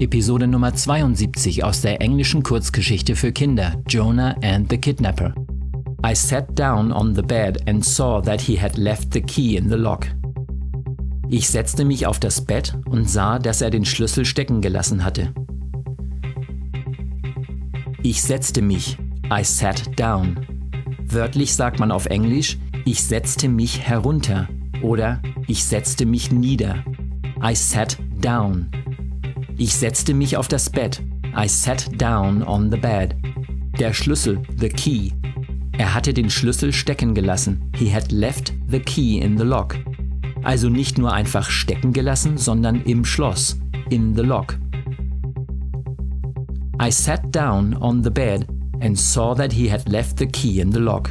Episode Nummer 72 aus der englischen Kurzgeschichte für Kinder Jonah and the Kidnapper. I sat down on the bed and saw that he had left the key in the lock. Ich setzte mich auf das Bett und sah, dass er den Schlüssel stecken gelassen hatte. Ich setzte mich. I sat down. Wörtlich sagt man auf Englisch, ich setzte mich herunter oder ich setzte mich nieder. I sat down. Ich setzte mich auf das Bett. I sat down on the bed. Der Schlüssel, the key, er hatte den Schlüssel stecken gelassen. He had left the key in the lock. Also nicht nur einfach stecken gelassen, sondern im Schloss. In the lock. I sat down on the bed and saw that he had left the key in the lock.